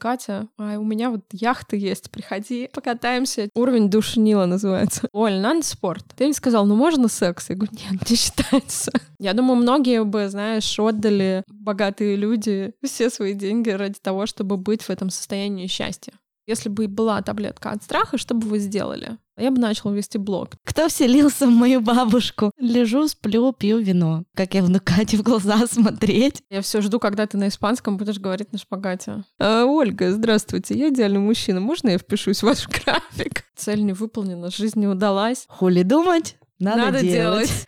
Катя, а у меня вот яхта есть, приходи, покатаемся. Уровень душнила называется. Оль, надо спорт. Ты мне сказал, ну можно секс? Я говорю, нет, не считается. Я думаю, многие бы, знаешь, отдали богатые люди все свои деньги ради того, чтобы быть в этом состоянии счастья. Если бы была таблетка от страха, что бы вы сделали? Я бы начала вести блог. Кто вселился в мою бабушку? Лежу, сплю, пью вино. Как я буду Кате в глаза смотреть? Я все жду, когда ты на испанском будешь говорить на шпагате. А, Ольга, здравствуйте, я идеальный мужчина. Можно я впишусь в ваш график? Цель не выполнена, жизнь не удалась. Хули думать? Надо, Надо делать. делать.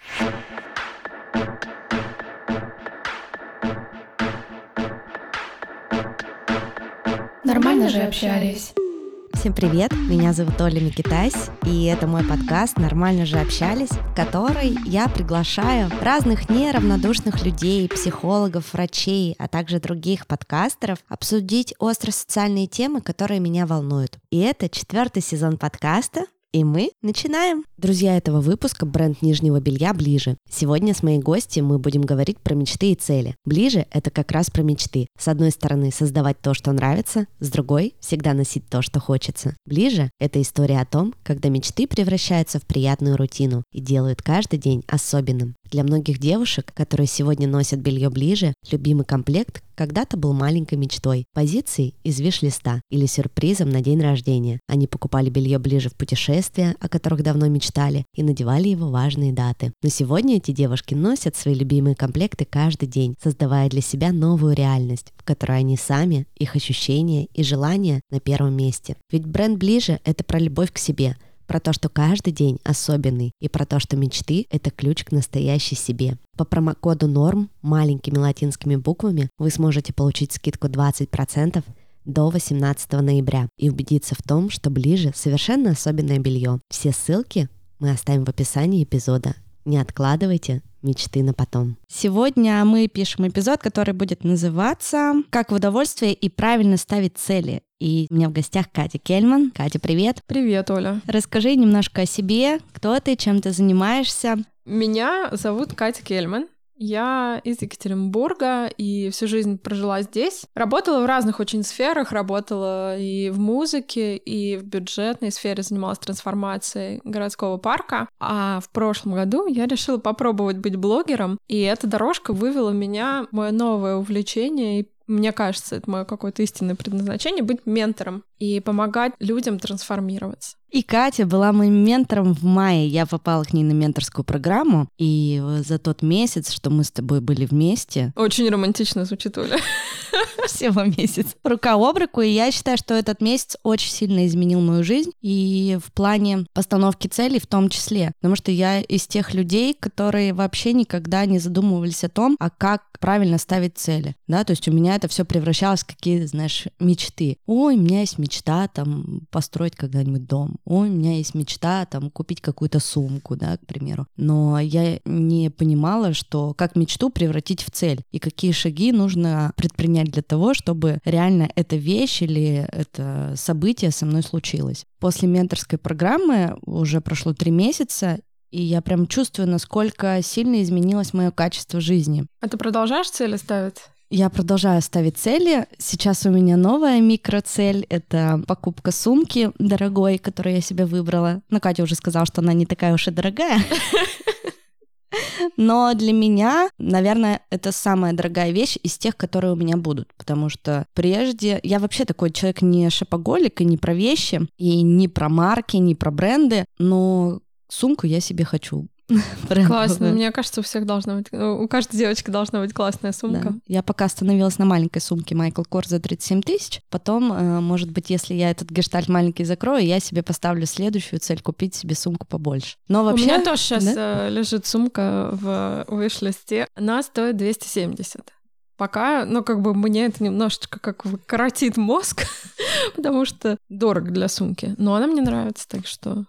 Нормально же общались. Всем привет, меня зовут Оля Микитась, и это мой подкаст «Нормально же общались», в который я приглашаю разных неравнодушных людей, психологов, врачей, а также других подкастеров обсудить остро-социальные темы, которые меня волнуют. И это четвертый сезон подкаста, и мы начинаем! Друзья этого выпуска бренд нижнего белья «Ближе». Сегодня с моей гостью мы будем говорить про мечты и цели. «Ближе» — это как раз про мечты. С одной стороны, создавать то, что нравится, с другой — всегда носить то, что хочется. «Ближе» — это история о том, когда мечты превращаются в приятную рутину и делают каждый день особенным. Для многих девушек, которые сегодня носят белье ближе, любимый комплект когда-то был маленькой мечтой, позицией из виш-листа или сюрпризом на день рождения. Они покупали белье ближе в путешествия, о которых давно мечтали, и надевали его важные даты. Но сегодня эти девушки носят свои любимые комплекты каждый день, создавая для себя новую реальность, в которой они сами, их ощущения и желания на первом месте. Ведь бренд ближе — это про любовь к себе — про то, что каждый день особенный, и про то, что мечты — это ключ к настоящей себе. По промокоду НОРМ маленькими латинскими буквами вы сможете получить скидку 20% до 18 ноября и убедиться в том, что ближе совершенно особенное белье. Все ссылки мы оставим в описании эпизода. Не откладывайте мечты на потом. Сегодня мы пишем эпизод, который будет называться «Как в удовольствие и правильно ставить цели». И у меня в гостях Катя Кельман. Катя, привет. Привет, Оля. Расскажи немножко о себе, кто ты, чем ты занимаешься. Меня зовут Катя Кельман. Я из Екатеринбурга и всю жизнь прожила здесь. Работала в разных очень сферах. Работала и в музыке, и в бюджетной сфере занималась трансформацией городского парка. А в прошлом году я решила попробовать быть блогером, и эта дорожка вывела меня в мое новое увлечение и мне кажется, это мое какое-то истинное предназначение быть ментором и помогать людям трансформироваться. И Катя была моим ментором в мае. Я попала к ней на менторскую программу, и за тот месяц, что мы с тобой были вместе... Очень романтично звучит, Оля. Всего месяц. Рука об руку, и я считаю, что этот месяц очень сильно изменил мою жизнь, и в плане постановки целей в том числе. Потому что я из тех людей, которые вообще никогда не задумывались о том, а как правильно ставить цели. Да, то есть у меня это все превращалось в какие-то, знаешь, мечты. Ой, у меня есть мечта там построить когда-нибудь дом ой, у меня есть мечта там купить какую-то сумку, да, к примеру. Но я не понимала, что как мечту превратить в цель и какие шаги нужно предпринять для того, чтобы реально эта вещь или это событие со мной случилось. После менторской программы уже прошло три месяца, и я прям чувствую, насколько сильно изменилось мое качество жизни. А ты продолжаешь цели ставить? Я продолжаю ставить цели. Сейчас у меня новая микроцель — это покупка сумки дорогой, которую я себе выбрала. Но Катя уже сказала, что она не такая уж и дорогая. Но для меня, наверное, это самая дорогая вещь из тех, которые у меня будут. Потому что прежде я вообще такой человек не шопоголик и не про вещи, и не про марки, не про бренды, но сумку я себе хочу. Классно. Мне кажется, у всех должна быть, у каждой девочки должна быть классная сумка. Да. Я пока остановилась на маленькой сумке Майкл Кор за 37 тысяч. Потом, э, может быть, если я этот гештальт маленький закрою, я себе поставлю следующую цель — купить себе сумку побольше. Но вообще... У меня тоже сейчас да? Э, лежит сумка в виш-листе. Она стоит 270 пока, ну, как бы мне это немножечко как коротит мозг, потому что дорого для сумки. Но она мне нравится, так что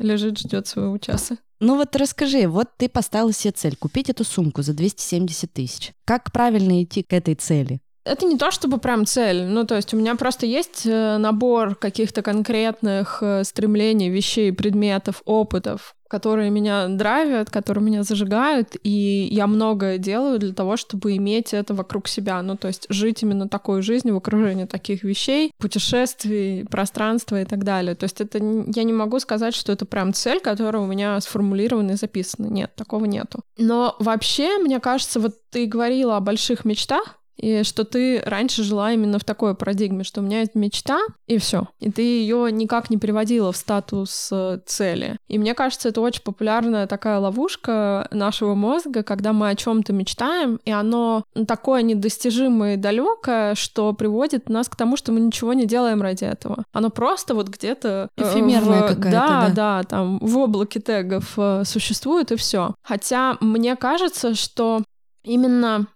лежит, ждет своего часа. Ну вот расскажи, вот ты поставил себе цель купить эту сумку за 270 тысяч. Как правильно идти к этой цели? Это не то чтобы прям цель, ну то есть у меня просто есть э, набор каких-то конкретных э, стремлений, вещей, предметов, опытов, которые меня драйвят, которые меня зажигают, и я многое делаю для того, чтобы иметь это вокруг себя. Ну, то есть жить именно такой жизнью в окружении таких вещей, путешествий, пространства и так далее. То есть это я не могу сказать, что это прям цель, которая у меня сформулирована и записана. Нет, такого нету. Но вообще, мне кажется, вот ты говорила о больших мечтах, и что ты раньше жила именно в такой парадигме, что у меня есть мечта, и все. И ты ее никак не переводила в статус э, цели. И мне кажется, это очень популярная такая ловушка нашего мозга, когда мы о чем-то мечтаем, и оно такое недостижимое и далекое, что приводит нас к тому, что мы ничего не делаем ради этого. Оно просто вот где-то... Э, Эфемерное какая-то, да, да, да, там в облаке тегов э, существует, и все. Хотя мне кажется, что именно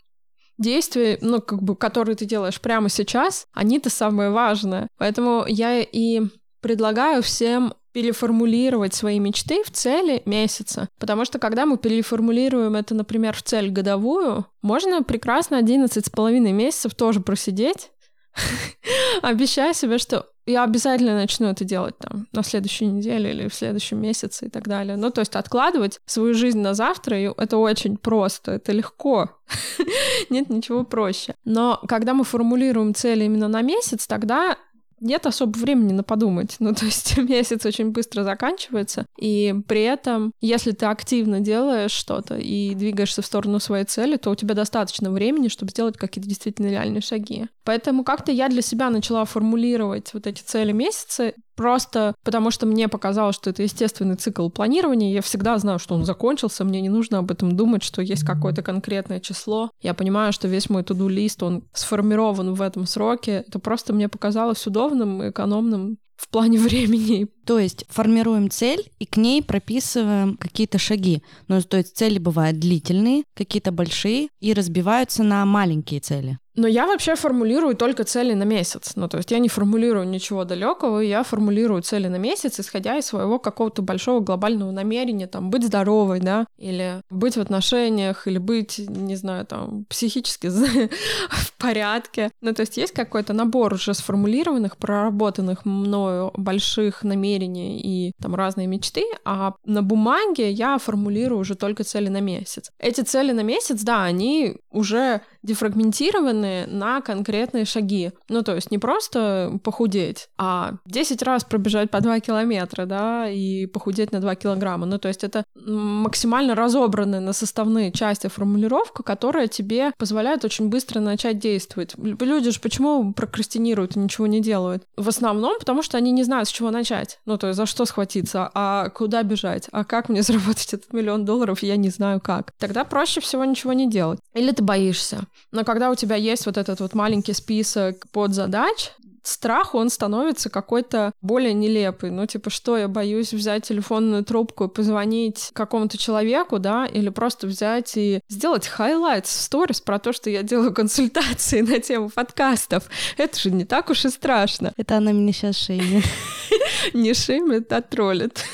действия, ну, как бы, которые ты делаешь прямо сейчас, они-то самое важное. Поэтому я и предлагаю всем переформулировать свои мечты в цели месяца. Потому что когда мы переформулируем это, например, в цель годовую, можно прекрасно 11 с половиной месяцев тоже просидеть, обещая себе, что я обязательно начну это делать там на следующей неделе или в следующем месяце и так далее. Ну, то есть откладывать свою жизнь на завтра, и это очень просто, это легко. Нет ничего проще. Но когда мы формулируем цели именно на месяц, тогда нет особо времени на подумать. Ну, то есть месяц очень быстро заканчивается, и при этом, если ты активно делаешь что-то и двигаешься в сторону своей цели, то у тебя достаточно времени, чтобы сделать какие-то действительно реальные шаги. Поэтому как-то я для себя начала формулировать вот эти цели месяца, просто потому что мне показалось, что это естественный цикл планирования. Я всегда знаю, что он закончился, мне не нужно об этом думать, что есть какое-то конкретное число. Я понимаю, что весь мой туду-лист, он сформирован в этом сроке. Это просто мне показалось удобным, экономным в плане времени. То есть формируем цель и к ней прописываем какие-то шаги. Ну, то есть цели бывают длительные, какие-то большие и разбиваются на маленькие цели. Но я вообще формулирую только цели на месяц. Ну, то есть я не формулирую ничего далекого, я формулирую цели на месяц, исходя из своего какого-то большого глобального намерения, там, быть здоровой, да, или быть в отношениях, или быть, не знаю, там, психически в порядке. Ну, то есть есть какой-то набор уже сформулированных, проработанных мною больших намерений и там разные мечты, а на бумаге я формулирую уже только цели на месяц. Эти цели на месяц, да, они уже дефрагментированы на конкретные шаги. Ну, то есть не просто похудеть, а 10 раз пробежать по 2 километра, да, и похудеть на 2 килограмма. Ну, то есть это максимально разобранная на составные части формулировка, которая тебе позволяет очень быстро начать действовать. Люди же почему прокрастинируют и ничего не делают? В основном потому, что они не знают, с чего начать. Ну, то есть за что схватиться, а куда бежать, а как мне заработать этот миллион долларов, я не знаю как. Тогда проще всего ничего не делать. Или ты боишься. Но когда у тебя есть вот этот вот маленький список подзадач, страх, он становится какой-то более нелепый. Ну, типа, что я боюсь взять телефонную трубку и позвонить какому-то человеку, да, или просто взять и сделать хайлайт в сторис про то, что я делаю консультации на тему подкастов. Это же не так уж и страшно. Это она меня сейчас шеймит. Не шеймит, а троллит.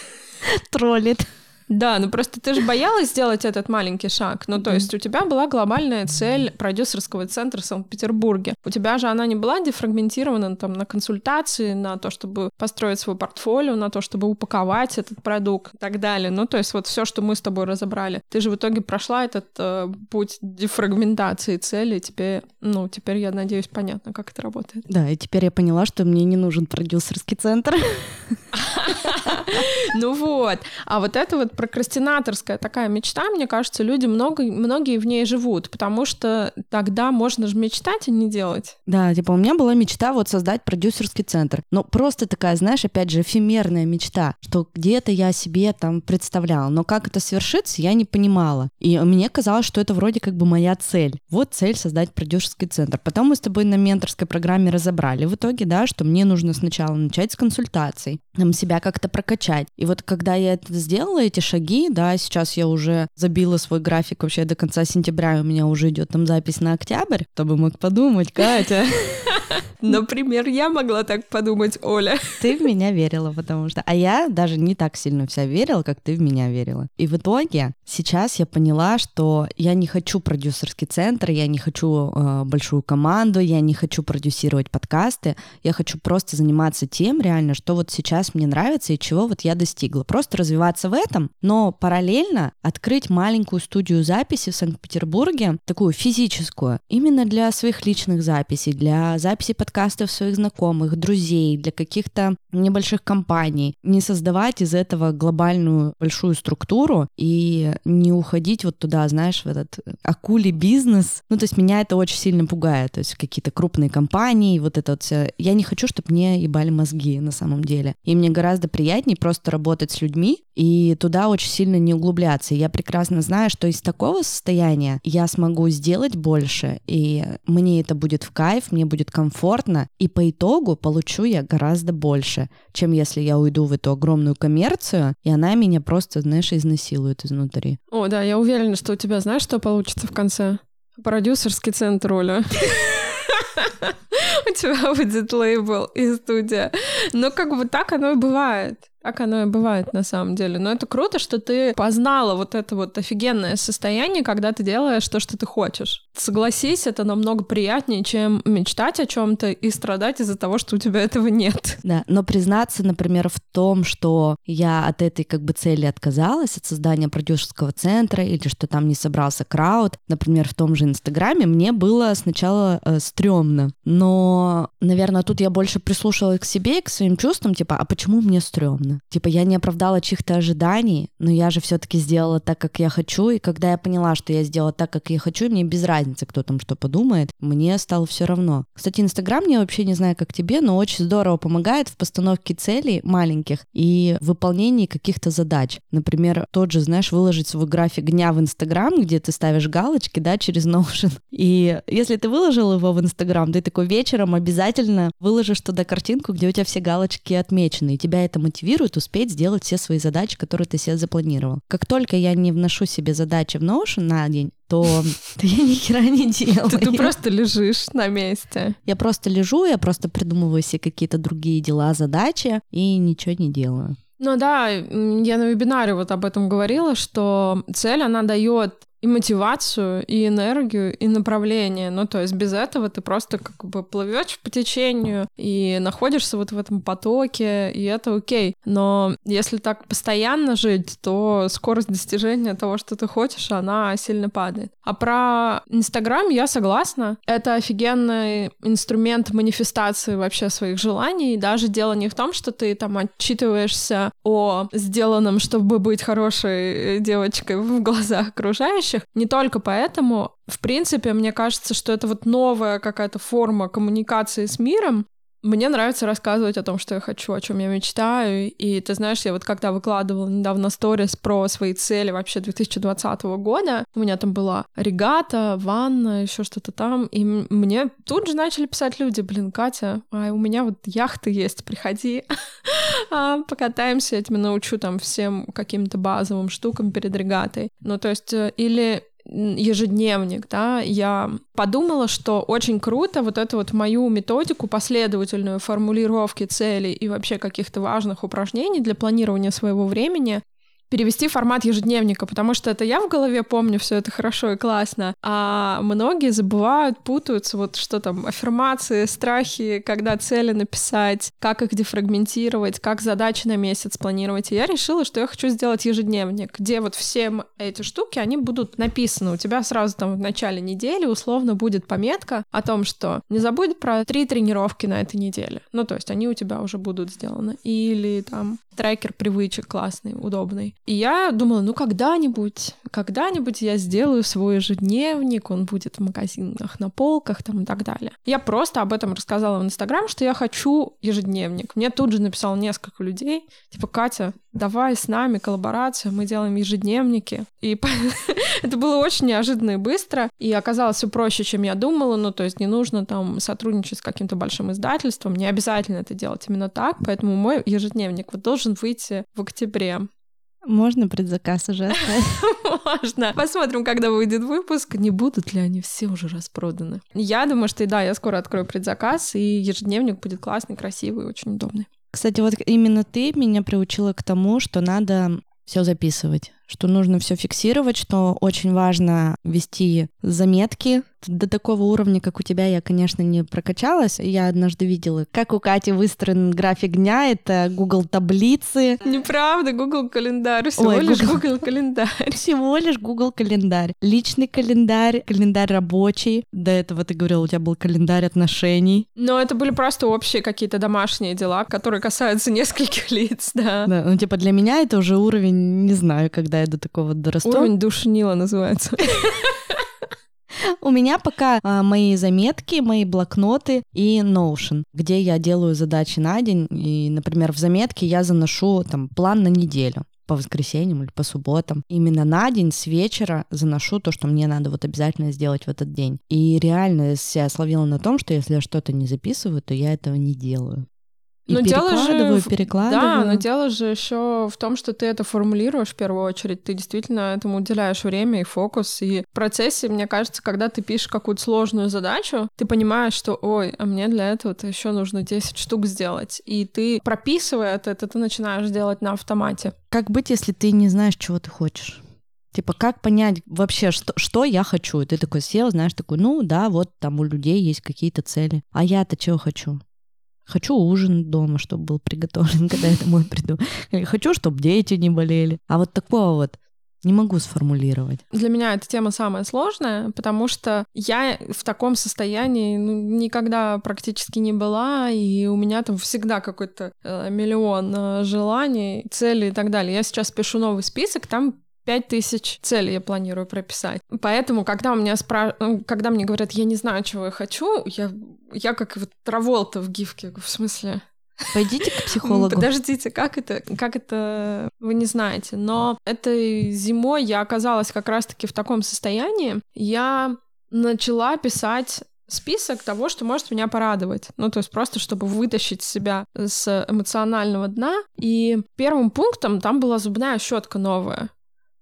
Троллит. Да, ну просто ты же боялась сделать этот маленький шаг. Ну, то есть у тебя была глобальная цель продюсерского центра в Санкт-Петербурге. У тебя же она не была дефрагментирована там на консультации, на то, чтобы построить свой портфолио, на то, чтобы упаковать этот продукт и так далее. Ну, то есть вот все, что мы с тобой разобрали. Ты же в итоге прошла этот э, путь дефрагментации цели, теперь, ну, теперь я надеюсь, понятно, как это работает. Да, и теперь я поняла, что мне не нужен продюсерский центр. Ну вот. А вот это вот прокрастинаторская такая мечта, мне кажется, люди много, многие в ней живут, потому что тогда можно же мечтать, а не делать. Да, типа у меня была мечта вот создать продюсерский центр. Но просто такая, знаешь, опять же, эфемерная мечта, что где-то я себе там представляла. Но как это свершится, я не понимала. И мне казалось, что это вроде как бы моя цель. Вот цель создать продюсерский центр. Потом мы с тобой на менторской программе разобрали в итоге, да, что мне нужно сначала начать с консультаций, там себя как-то прокачать. И вот когда я это сделала, эти шаги, да, сейчас я уже забила свой график вообще до конца сентября, у меня уже идет там запись на октябрь, кто бы мог подумать, Катя. Например, я могла так подумать, Оля. Ты в меня верила, потому что... А я даже не так сильно вся верила, как ты в меня верила. И в итоге сейчас я поняла, что я не хочу продюсерский центр, я не хочу э, большую команду, я не хочу продюсировать подкасты, я хочу просто заниматься тем реально, что вот сейчас мне нравится и чего вот я достигла. Просто развиваться в этом, но параллельно открыть маленькую студию записи в Санкт-Петербурге, такую физическую, именно для своих личных записей, для записи подкастов своих знакомых, друзей, для каких-то небольших компаний. Не создавать из этого глобальную большую структуру и не уходить вот туда, знаешь, в этот акули бизнес. Ну, то есть меня это очень сильно пугает. То есть какие-то крупные компании, вот это вот все. Я не хочу, чтобы мне ебали мозги на самом деле. И мне гораздо приятнее просто работать с людьми и туда очень сильно не углубляться. Я прекрасно знаю, что из такого состояния я смогу сделать больше, и мне это будет в кайф, мне будет комфортно, и по итогу получу я гораздо больше, чем если я уйду в эту огромную коммерцию, и она меня просто, знаешь, изнасилует изнутри. О, да, я уверена, что у тебя, знаешь, что получится в конце? Продюсерский центр, Оля. У тебя будет лейбл и студия. Но как бы так оно и бывает. Так оно и бывает на самом деле. Но это круто, что ты познала вот это вот офигенное состояние, когда ты делаешь то, что ты хочешь. Согласись, это намного приятнее, чем мечтать о чем-то и страдать из-за того, что у тебя этого нет. Да, но признаться, например, в том, что я от этой как бы цели отказалась, от создания продюсерского центра, или что там не собрался крауд, например, в том же Инстаграме, мне было сначала э, стрёмно. Но, наверное, тут я больше прислушалась к себе и к своим чувствам, типа, а почему мне стрёмно? Сложно. Типа я не оправдала чьих-то ожиданий, но я же все-таки сделала так, как я хочу. И когда я поняла, что я сделала так, как я хочу, мне без разницы, кто там что подумает, мне стало все равно. Кстати, Инстаграм мне вообще не знаю, как тебе, но очень здорово помогает в постановке целей маленьких и выполнении каких-то задач. Например, тот же, знаешь, выложить свой график дня в Инстаграм, где ты ставишь галочки, да, через Notion. И если ты выложил его в Инстаграм, ты такой вечером обязательно выложишь туда картинку, где у тебя все галочки отмечены, и тебя это мотивирует мотивирует успеть сделать все свои задачи, которые ты себе запланировал. Как только я не вношу себе задачи в Notion на день, то я ни хера не делаю. Ты, ты просто лежишь на месте. Я просто лежу, я просто придумываю себе какие-то другие дела, задачи и ничего не делаю. Ну да, я на вебинаре вот об этом говорила, что цель, она дает и мотивацию, и энергию, и направление. Ну, то есть без этого ты просто как бы плывешь по течению и находишься вот в этом потоке, и это окей. Но если так постоянно жить, то скорость достижения того, что ты хочешь, она сильно падает. А про Инстаграм я согласна. Это офигенный инструмент манифестации вообще своих желаний. И даже дело не в том, что ты там отчитываешься о сделанном, чтобы быть хорошей девочкой в глазах окружающих, окружающих. Не только поэтому, в принципе, мне кажется, что это вот новая какая-то форма коммуникации с миром, мне нравится рассказывать о том, что я хочу, о чем я мечтаю. И ты знаешь, я вот когда выкладывала недавно сторис про свои цели вообще 2020 года, у меня там была регата, ванна, еще что-то там, и мне тут же начали писать люди, блин, Катя, а у меня вот яхты есть, приходи, а, покатаемся, я тебя научу там всем каким-то базовым штукам перед регатой. Ну, то есть, э, или ежедневник, да, я подумала, что очень круто вот эту вот мою методику, последовательную формулировки целей и вообще каких-то важных упражнений для планирования своего времени перевести формат ежедневника, потому что это я в голове помню все это хорошо и классно, а многие забывают, путаются, вот что там, аффирмации, страхи, когда цели написать, как их дефрагментировать, как задачи на месяц планировать. И я решила, что я хочу сделать ежедневник, где вот все эти штуки, они будут написаны. У тебя сразу там в начале недели условно будет пометка о том, что не забудь про три тренировки на этой неделе. Ну, то есть они у тебя уже будут сделаны. Или там трекер привычек классный, удобный. И я думала, ну когда-нибудь, когда-нибудь я сделаю свой ежедневник, он будет в магазинах на полках там и так далее. Я просто об этом рассказала в Инстаграм, что я хочу ежедневник. Мне тут же написал несколько людей, типа, Катя, давай с нами коллаборацию, мы делаем ежедневники. И это было очень неожиданно и быстро, и оказалось все проще, чем я думала, ну, то есть не нужно там сотрудничать с каким-то большим издательством, не обязательно это делать именно так, поэтому мой ежедневник вот должен выйти в октябре. Можно предзаказ уже? Можно. Посмотрим, когда выйдет выпуск. Не будут ли они все уже распроданы? Я думаю, что да, я скоро открою предзаказ, и ежедневник будет классный, красивый, очень удобный. Кстати, вот именно ты меня приучила к тому, что надо все записывать, что нужно все фиксировать, что очень важно вести заметки. До такого уровня, как у тебя, я, конечно, не прокачалась. Я однажды видела, как у Кати выстроен график дня. Это Google таблицы. Неправда, Google календарь. Всего Ой, лишь Google, Google календарь. Всего лишь Google календарь. Личный календарь, календарь рабочий. До этого ты говорила, у тебя был календарь отношений. Но это были просто общие какие-то домашние дела, которые касаются нескольких лиц, да. Да, ну типа для меня это уже уровень, не знаю, когда я до такого дорасту. Уровень душнила называется. У меня пока а, мои заметки, мои блокноты и Notion, где я делаю задачи на день. И, например, в заметке я заношу там план на неделю по воскресеньям или по субботам. Именно на день с вечера заношу то, что мне надо вот обязательно сделать в этот день. И реально себя словила на том, что если я что-то не записываю, то я этого не делаю. И но перекладываю, же, перекладываю. Да, но дело же еще в том, что ты это формулируешь в первую очередь. Ты действительно этому уделяешь время и фокус. И в процессе, мне кажется, когда ты пишешь какую-то сложную задачу, ты понимаешь, что, ой, а мне для этого -то еще нужно 10 штук сделать. И ты, прописывая это, это ты начинаешь делать на автомате. Как быть, если ты не знаешь, чего ты хочешь? Типа, как понять вообще, что, что я хочу? И ты такой сел, знаешь, такой, ну да, вот там у людей есть какие-то цели. А я-то чего хочу? Хочу ужин дома, чтобы был приготовлен, когда я домой приду. Хочу, чтобы дети не болели. А вот такого вот не могу сформулировать. Для меня эта тема самая сложная, потому что я в таком состоянии ну, никогда практически не была, и у меня там всегда какой-то э, миллион э, желаний, целей и так далее. Я сейчас пишу новый список, там Пять тысяч целей я планирую прописать. Поэтому, когда у меня спра... Ну, когда мне говорят, я не знаю, чего я хочу, я, я как вот Траволта в гифке, в смысле... Пойдите к психологу. Подождите, как это, как это вы не знаете. Но этой зимой я оказалась как раз-таки в таком состоянии. Я начала писать список того, что может меня порадовать. Ну, то есть просто, чтобы вытащить себя с эмоционального дна. И первым пунктом там была зубная щетка новая.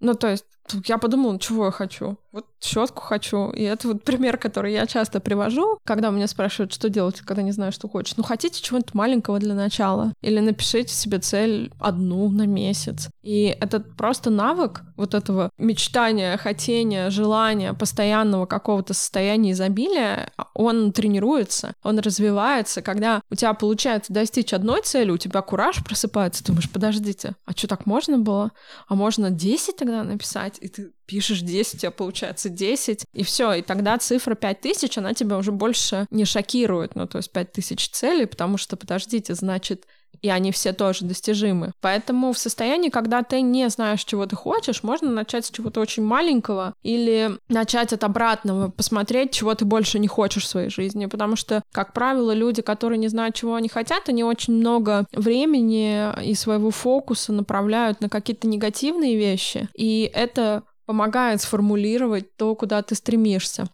Ну, то есть я подумала, чего я хочу. Вот щетку хочу. И это вот пример, который я часто привожу, когда меня спрашивают, что делать, когда не знаю, что хочешь. Ну, хотите чего-нибудь маленького для начала? Или напишите себе цель одну на месяц. И этот просто навык вот этого мечтания, хотения, желания, постоянного какого-то состояния изобилия, он тренируется, он развивается. Когда у тебя получается достичь одной цели, у тебя кураж просыпается, ты думаешь, подождите, а что так можно было? А можно 10 тогда написать? И ты пишешь 10, у тебя получается 10, и все, и тогда цифра 5000, она тебя уже больше не шокирует, ну, то есть 5000 целей, потому что, подождите, значит, и они все тоже достижимы. Поэтому в состоянии, когда ты не знаешь, чего ты хочешь, можно начать с чего-то очень маленького или начать от обратного, посмотреть, чего ты больше не хочешь в своей жизни. Потому что, как правило, люди, которые не знают, чего они хотят, они очень много времени и своего фокуса направляют на какие-то негативные вещи. И это помогает сформулировать то, куда ты стремишься.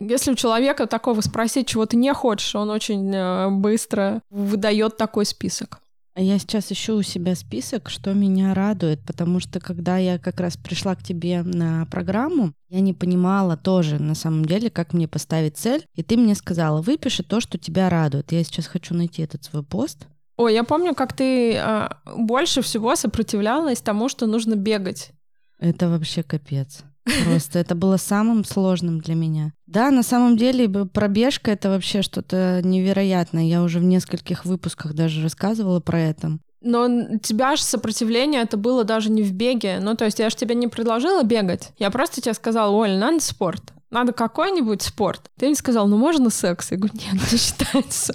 Если у человека такого спросить, чего ты не хочешь, он очень э, быстро выдает такой список. А я сейчас ищу у себя список, что меня радует, потому что когда я как раз пришла к тебе на программу, я не понимала тоже на самом деле, как мне поставить цель, и ты мне сказала, выпиши то, что тебя радует. Я сейчас хочу найти этот свой пост. Ой, я помню, как ты э, больше всего сопротивлялась тому, что нужно бегать. Это вообще капец. Просто это было самым сложным для меня. Да, на самом деле пробежка это вообще что-то невероятное. Я уже в нескольких выпусках даже рассказывала про это. Но тебя же сопротивление это было даже не в беге. Ну, то есть я же тебе не предложила бегать. Я просто тебе сказала, Оль, надо спорт. Надо какой-нибудь спорт. Ты мне сказал, ну можно секс? Я говорю, нет, не считается.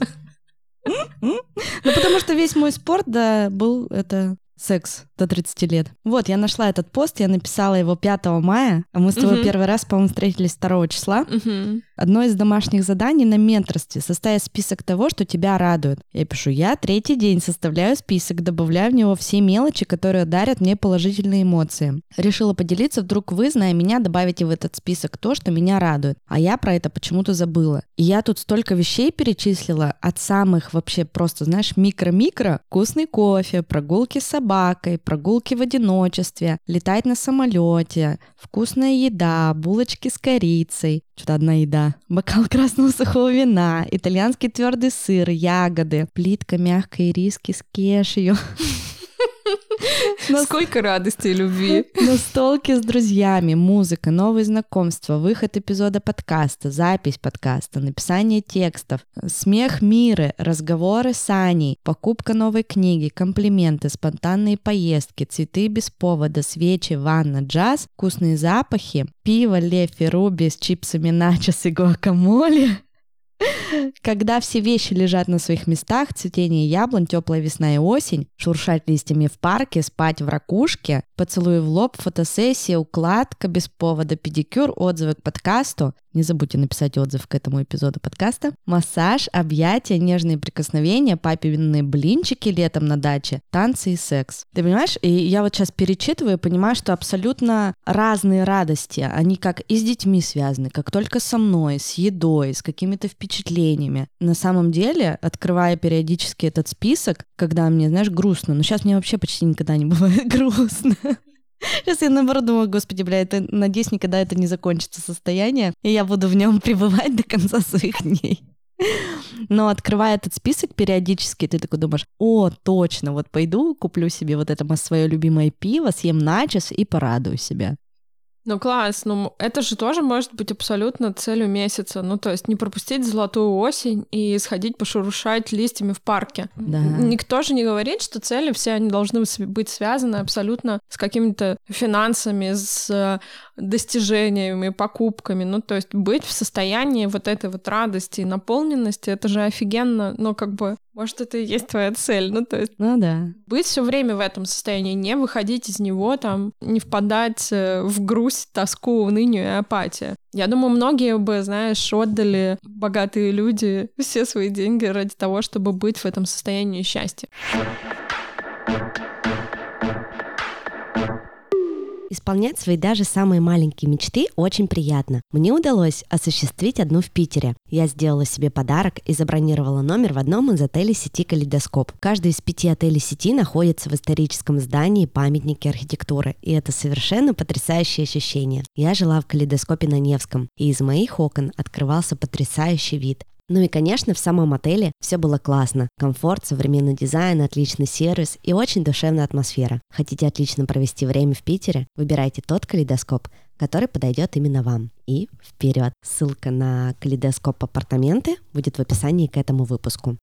Ну, потому что весь мой спорт, да, был это секс до 30 лет. Вот, я нашла этот пост, я написала его 5 мая, а мы с тобой uh-huh. первый раз, по-моему, встретились 2 числа. Uh-huh. Одно из домашних заданий на менторстве — составить список того, что тебя радует. Я пишу, я третий день составляю список, добавляю в него все мелочи, которые дарят мне положительные эмоции. Решила поделиться, вдруг вы, зная меня, добавите в этот список то, что меня радует. А я про это почему-то забыла. И я тут столько вещей перечислила, от самых вообще просто, знаешь, микро-микро, вкусный кофе, прогулки с собакой, прогулки в одиночестве, летать на самолете, вкусная еда, булочки с корицей, что-то одна еда, бокал красного сухого вина, итальянский твердый сыр, ягоды, плитка мягкой риски с кешью. Сколько радости и любви. Настолки с друзьями, музыка, новые знакомства, выход эпизода подкаста, запись подкаста, написание текстов, смех мира, разговоры с Аней, покупка новой книги, комплименты, спонтанные поездки, цветы без повода, свечи, ванна, джаз, вкусные запахи, пиво, лефи, руби с чипсами начос и гуакамоле, когда все вещи лежат на своих местах, цветение яблонь, теплая весна и осень, шуршать листьями в парке, спать в ракушке, поцелуй в лоб, фотосессия, укладка без повода, педикюр, отзывы к подкасту, не забудьте написать отзыв к этому эпизоду подкаста. Массаж, объятия, нежные прикосновения, папиные блинчики летом на даче, танцы и секс. Ты понимаешь? И я вот сейчас перечитываю и понимаю, что абсолютно разные радости. Они как и с детьми связаны, как только со мной, с едой, с какими-то впечатлениями. На самом деле, открывая периодически этот список, когда мне, знаешь, грустно, но сейчас мне вообще почти никогда не бывает грустно. Сейчас я наоборот думаю, господи, бля, это, надеюсь, никогда это не закончится состояние, и я буду в нем пребывать до конца своих дней. Но открывая этот список периодически, ты такой думаешь, о, точно, вот пойду, куплю себе вот это свое любимое пиво, съем начос и порадую себя. Ну класс, ну это же тоже может быть абсолютно целью месяца. Ну то есть не пропустить золотую осень и сходить пошурушать листьями в парке. Да. Никто же не говорит, что цели все они должны быть связаны абсолютно с какими-то финансами, с э, достижениями, покупками. Ну то есть быть в состоянии вот этой вот радости и наполненности, это же офигенно, ну как бы может, это и есть твоя цель. Ну, то есть... Ну, да. Быть все время в этом состоянии, не выходить из него, там, не впадать э, в грусть, тоску, уныние и апатию. Я думаю, многие бы, знаешь, отдали богатые люди все свои деньги ради того, чтобы быть в этом состоянии счастья. Исполнять свои даже самые маленькие мечты очень приятно. Мне удалось осуществить одну в Питере. Я сделала себе подарок и забронировала номер в одном из отелей сети «Калейдоскоп». Каждый из пяти отелей сети находится в историческом здании памятники архитектуры, и это совершенно потрясающее ощущение. Я жила в «Калейдоскопе» на Невском, и из моих окон открывался потрясающий вид. Ну и, конечно, в самом отеле все было классно. Комфорт, современный дизайн, отличный сервис и очень душевная атмосфера. Хотите отлично провести время в Питере? Выбирайте тот калейдоскоп, который подойдет именно вам. И вперед! Ссылка на калейдоскоп апартаменты будет в описании к этому выпуску.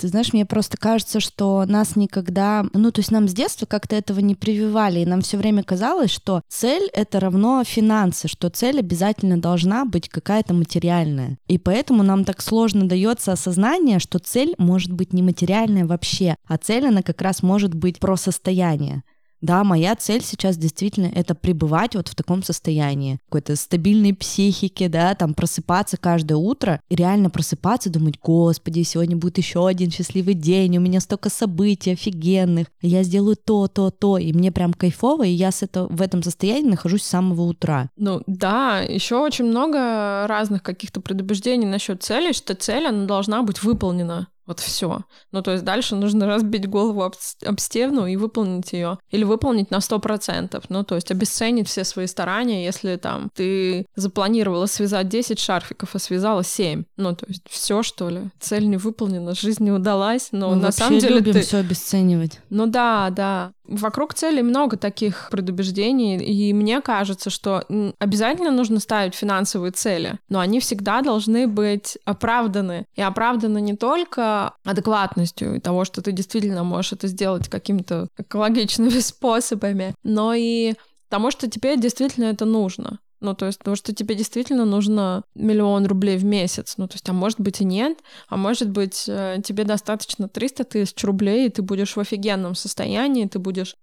Ты знаешь, мне просто кажется, что нас никогда, ну, то есть нам с детства как-то этого не прививали, и нам все время казалось, что цель — это равно финансы, что цель обязательно должна быть какая-то материальная. И поэтому нам так сложно дается осознание, что цель может быть не материальная вообще, а цель, она как раз может быть про состояние. Да, моя цель сейчас действительно это пребывать вот в таком состоянии, какой-то стабильной психики, да, там просыпаться каждое утро и реально просыпаться, думать, господи, сегодня будет еще один счастливый день, у меня столько событий офигенных, я сделаю то, то, то, и мне прям кайфово, и я с это, в этом состоянии нахожусь с самого утра. Ну да, еще очень много разных каких-то предубеждений насчет цели, что цель, она должна быть выполнена. Вот все. Ну, то есть дальше нужно разбить голову об, об стену и выполнить ее. Или выполнить на 100%. Ну, то есть обесценить все свои старания, если там ты запланировала связать 10 шарфиков, а связала 7. Ну, то есть все что ли? Цель не выполнена, жизнь не удалась, но Мы на самом деле любим ты... все обесценивать. Ну да, да. Вокруг цели много таких предубеждений, и мне кажется, что обязательно нужно ставить финансовые цели, но они всегда должны быть оправданы. И оправданы не только адекватностью и того, что ты действительно можешь это сделать какими-то экологичными способами, но и потому что тебе действительно это нужно. Ну, то есть, потому что тебе действительно нужно миллион рублей в месяц. Ну, то есть, а может быть и нет, а может быть э, тебе достаточно 300 тысяч рублей, и ты будешь в офигенном состоянии, ты будешь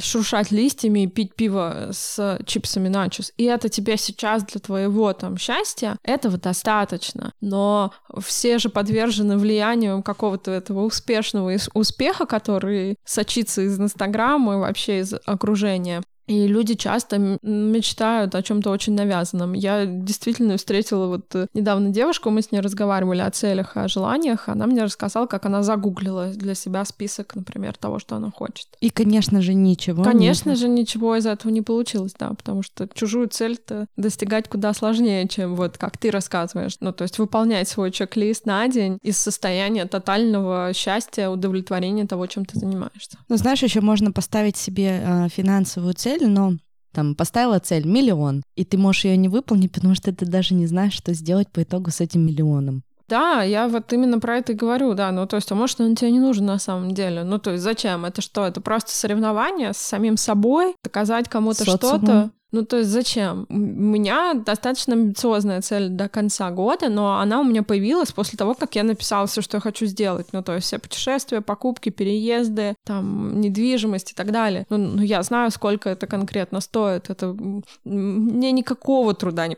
шуршать листьями и пить пиво с чипсами начос. И это тебе сейчас для твоего там счастья, этого достаточно. Но все же подвержены влиянию какого-то этого успешного успеха, который сочится из Инстаграма и вообще из окружения. И люди часто мечтают о чем-то очень навязанном. Я действительно встретила вот э, недавно девушку, мы с ней разговаривали о целях, о желаниях. Она мне рассказала, как она загуглила для себя список, например, того, что она хочет. И, конечно же, ничего. Конечно нет. же, ничего из этого не получилось, да, потому что чужую цель-то достигать куда сложнее, чем вот как ты рассказываешь. Ну, то есть выполнять свой чек-лист на день из состояния тотального счастья, удовлетворения того, чем ты занимаешься. Ну, знаешь, еще можно поставить себе э, финансовую цель цель, но там поставила цель миллион, и ты можешь ее не выполнить, потому что ты даже не знаешь, что сделать по итогу с этим миллионом. Да, я вот именно про это и говорю, да. Ну, то есть, а может, он тебе не нужен на самом деле? Ну, то есть, зачем? Это что? Это просто соревнование с самим собой, доказать кому-то что-то? Ну, то есть зачем? У меня достаточно амбициозная цель до конца года, но она у меня появилась после того, как я написала все, что я хочу сделать. Ну, то есть все путешествия, покупки, переезды, там, недвижимость и так далее. Ну, ну я знаю, сколько это конкретно стоит. Это мне никакого труда не,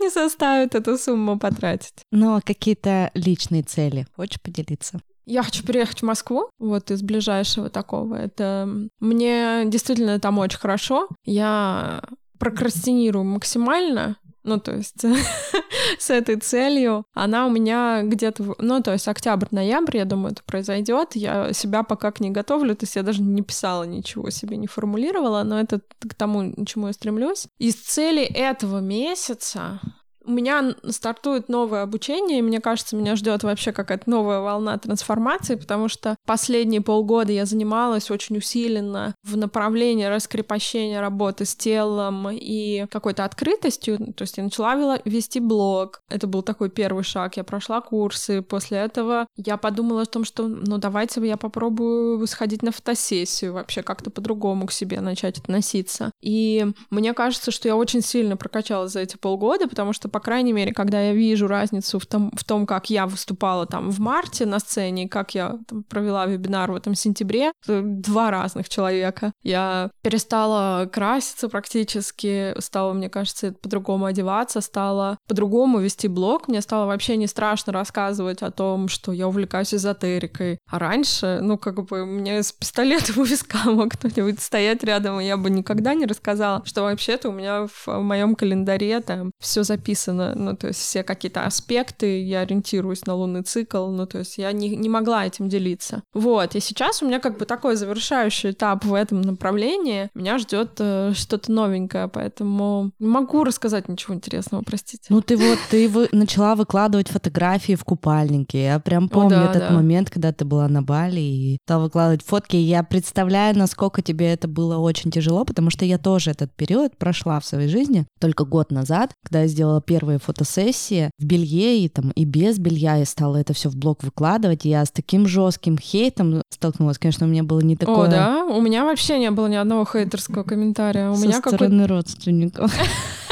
не, составит эту сумму потратить. Ну, а какие-то личные цели? Хочешь поделиться? Я хочу переехать в Москву, вот из ближайшего такого. Это мне действительно там очень хорошо. Я прокрастинирую максимально, ну, то есть с этой целью. Она у меня где-то, ну, то есть октябрь-ноябрь, я думаю, это произойдет. Я себя пока к ней готовлю, то есть я даже не писала ничего себе, не формулировала, но это к тому, к чему я стремлюсь. Из цели этого месяца у меня стартует новое обучение, и мне кажется, меня ждет вообще какая-то новая волна трансформации, потому что последние полгода я занималась очень усиленно в направлении раскрепощения работы с телом и какой-то открытостью. То есть я начала вести блог. Это был такой первый шаг. Я прошла курсы. После этого я подумала о том, что ну давайте я попробую сходить на фотосессию, вообще как-то по-другому к себе начать относиться. И мне кажется, что я очень сильно прокачалась за эти полгода, потому что по крайней мере, когда я вижу разницу в том, в том как я выступала там в марте на сцене, как я там, провела вебинар в этом сентябре, два разных человека. Я перестала краситься практически, стала, мне кажется, по-другому одеваться, стала по-другому вести блог. Мне стало вообще не страшно рассказывать о том, что я увлекаюсь эзотерикой. А раньше, ну, как бы, мне с пистолетом у виска мог кто-нибудь стоять рядом, и я бы никогда не рассказала, что вообще-то у меня в моем календаре там все записано написано, ну, то есть все какие-то аспекты, я ориентируюсь на лунный цикл, ну, то есть я не, не могла этим делиться. Вот, и сейчас у меня как бы такой завершающий этап в этом направлении, меня ждет э, что-то новенькое, поэтому не могу рассказать ничего интересного, простите. Ну, ты вот, ты вы, начала выкладывать фотографии в купальнике, я прям помню О, да, этот да. момент, когда ты была на Бали и стала выкладывать фотки, я представляю, насколько тебе это было очень тяжело, потому что я тоже этот период прошла в своей жизни, только год назад, когда я сделала первые фотосессии в белье и там и без белья я стала это все в блог выкладывать. И я с таким жестким хейтом столкнулась. Конечно, у меня было не такое. О, да? У меня вообще не было ни одного хейтерского комментария. У Со меня стороны родственников.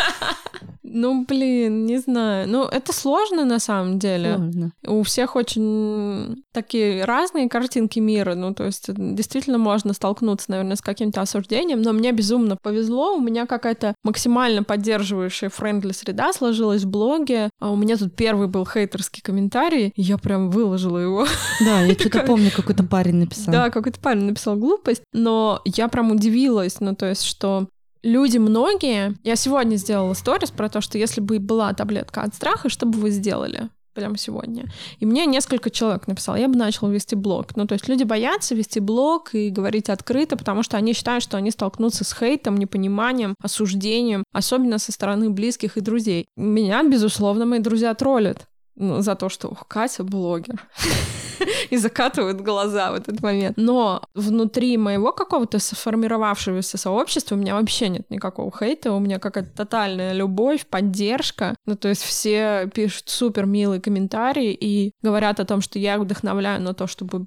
Ну, блин, не знаю. Ну, это сложно на самом деле. Сложно. У всех очень такие разные картинки мира. Ну, то есть действительно можно столкнуться, наверное, с каким-то осуждением. Но мне безумно повезло. У меня какая-то максимально поддерживающая френдли среда сложилась в блоге. А у меня тут первый был хейтерский комментарий, и я прям выложила его. Да, я что-то помню, какой-то парень написал. Да, какой-то парень написал глупость, но я прям удивилась, ну, то есть, что люди многие... Я сегодня сделала сторис про то, что если бы была таблетка от страха, что бы вы сделали? прямо сегодня. И мне несколько человек написал, я бы начала вести блог. Ну, то есть люди боятся вести блог и говорить открыто, потому что они считают, что они столкнутся с хейтом, непониманием, осуждением, особенно со стороны близких и друзей. Меня, безусловно, мои друзья троллят ну, за то, что Ох, Катя блогер. и закатывают глаза в этот момент. Но внутри моего какого-то сформировавшегося сообщества у меня вообще нет никакого хейта, у меня какая-то тотальная любовь, поддержка. Ну, то есть все пишут супер милые комментарии и говорят о том, что я вдохновляю на то, чтобы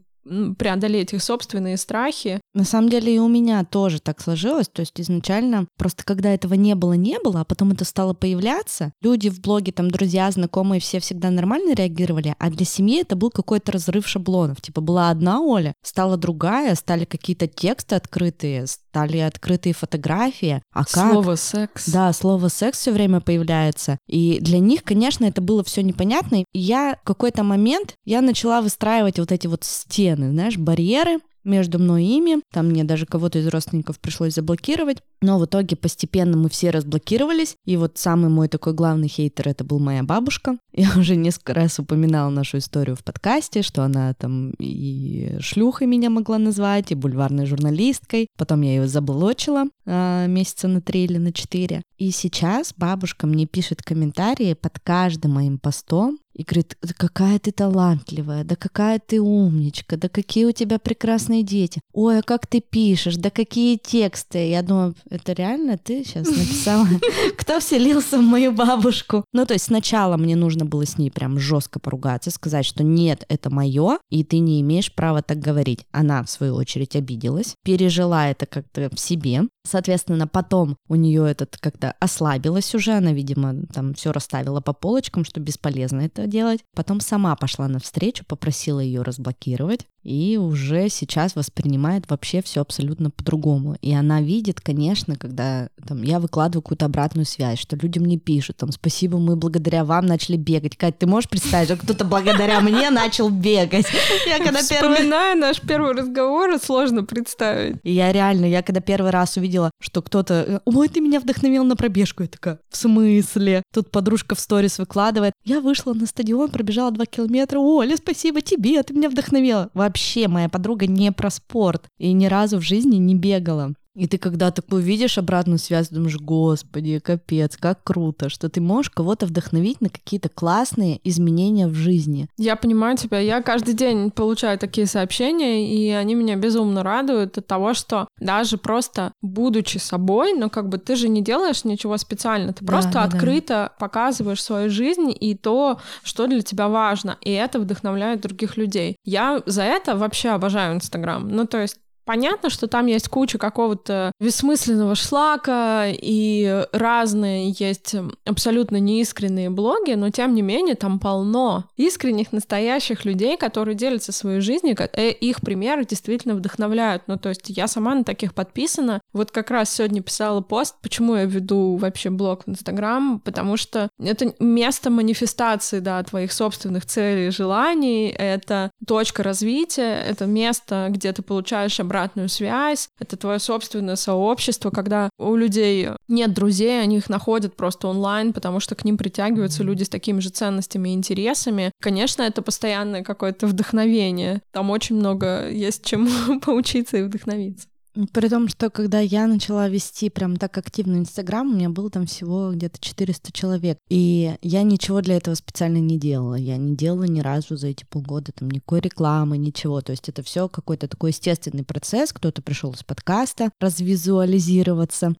преодолеть их собственные страхи. На самом деле и у меня тоже так сложилось. То есть изначально просто когда этого не было, не было, а потом это стало появляться, люди в блоге, там, друзья, знакомые, все всегда нормально реагировали, а для семьи это был какой-то разрыв шаблонов. Типа была одна Оля, стала другая, стали какие-то тексты открытые, стали открытые фотографии. А как? Слово секс. Да, слово секс все время появляется. И для них, конечно, это было все непонятно. И я в какой-то момент я начала выстраивать вот эти вот стены, знаешь, барьеры, между мной и ими. Там мне даже кого-то из родственников пришлось заблокировать. Но в итоге постепенно мы все разблокировались. И вот самый мой такой главный хейтер это был моя бабушка. Я уже несколько раз упоминала нашу историю в подкасте, что она там и шлюхой меня могла назвать, и бульварной журналисткой. Потом я ее заблочила э, месяца на три или на четыре. И сейчас бабушка мне пишет комментарии под каждым моим постом, и говорит, да какая ты талантливая, да какая ты умничка, да какие у тебя прекрасные дети. Ой, а как ты пишешь, да какие тексты. Я думаю, это реально ты сейчас написала? Кто вселился в мою бабушку? Ну, то есть сначала мне нужно было с ней прям жестко поругаться, сказать, что нет, это мое, и ты не имеешь права так говорить. Она, в свою очередь, обиделась, пережила это как-то в себе. Соответственно, потом у нее этот как-то ослабилось уже, она, видимо, там все расставила по полочкам, что бесполезно это делать. Потом сама пошла навстречу, попросила ее разблокировать и уже сейчас воспринимает вообще все абсолютно по-другому. И она видит, конечно, когда там, я выкладываю какую-то обратную связь, что люди мне пишут, там, спасибо, мы благодаря вам начали бегать. Кать, ты можешь представить, что кто-то благодаря мне начал бегать? Я когда Вспоминая наш первый разговор, сложно представить. И я реально, я когда первый раз увидела, что кто-то, ой, ты меня вдохновил на пробежку, я такая, в смысле? Тут подружка в сторис выкладывает, я вышла на стадион, пробежала два километра, Оля, спасибо тебе, ты меня вдохновила вообще моя подруга не про спорт и ни разу в жизни не бегала. И ты когда такую видишь обратную связь, думаешь, господи, капец, как круто, что ты можешь кого-то вдохновить на какие-то классные изменения в жизни. Я понимаю тебя, я каждый день получаю такие сообщения, и они меня безумно радуют от того, что даже просто будучи собой, но как бы ты же не делаешь ничего специально, ты да, просто да, открыто да. показываешь свою жизнь и то, что для тебя важно, и это вдохновляет других людей. Я за это вообще обожаю Инстаграм. Ну, то есть Понятно, что там есть куча какого-то бессмысленного шлака и разные есть абсолютно неискренние блоги, но тем не менее там полно искренних, настоящих людей, которые делятся своей жизнью, и э, их примеры действительно вдохновляют. Ну, то есть я сама на таких подписана. Вот как раз сегодня писала пост, почему я веду вообще блог в Инстаграм, потому что это место манифестации, да, твоих собственных целей и желаний, это точка развития, это место, где ты получаешь обратную обратную связь, это твое собственное сообщество, когда у людей нет друзей, они их находят просто онлайн, потому что к ним притягиваются люди с такими же ценностями и интересами. Конечно, это постоянное какое-то вдохновение. Там очень много есть чему поучиться и вдохновиться. При том, что когда я начала вести прям так активно Инстаграм, у меня было там всего где-то 400 человек. И я ничего для этого специально не делала. Я не делала ни разу за эти полгода там никакой рекламы, ничего. То есть это все какой-то такой естественный процесс. Кто-то пришел из подкаста развизуализироваться.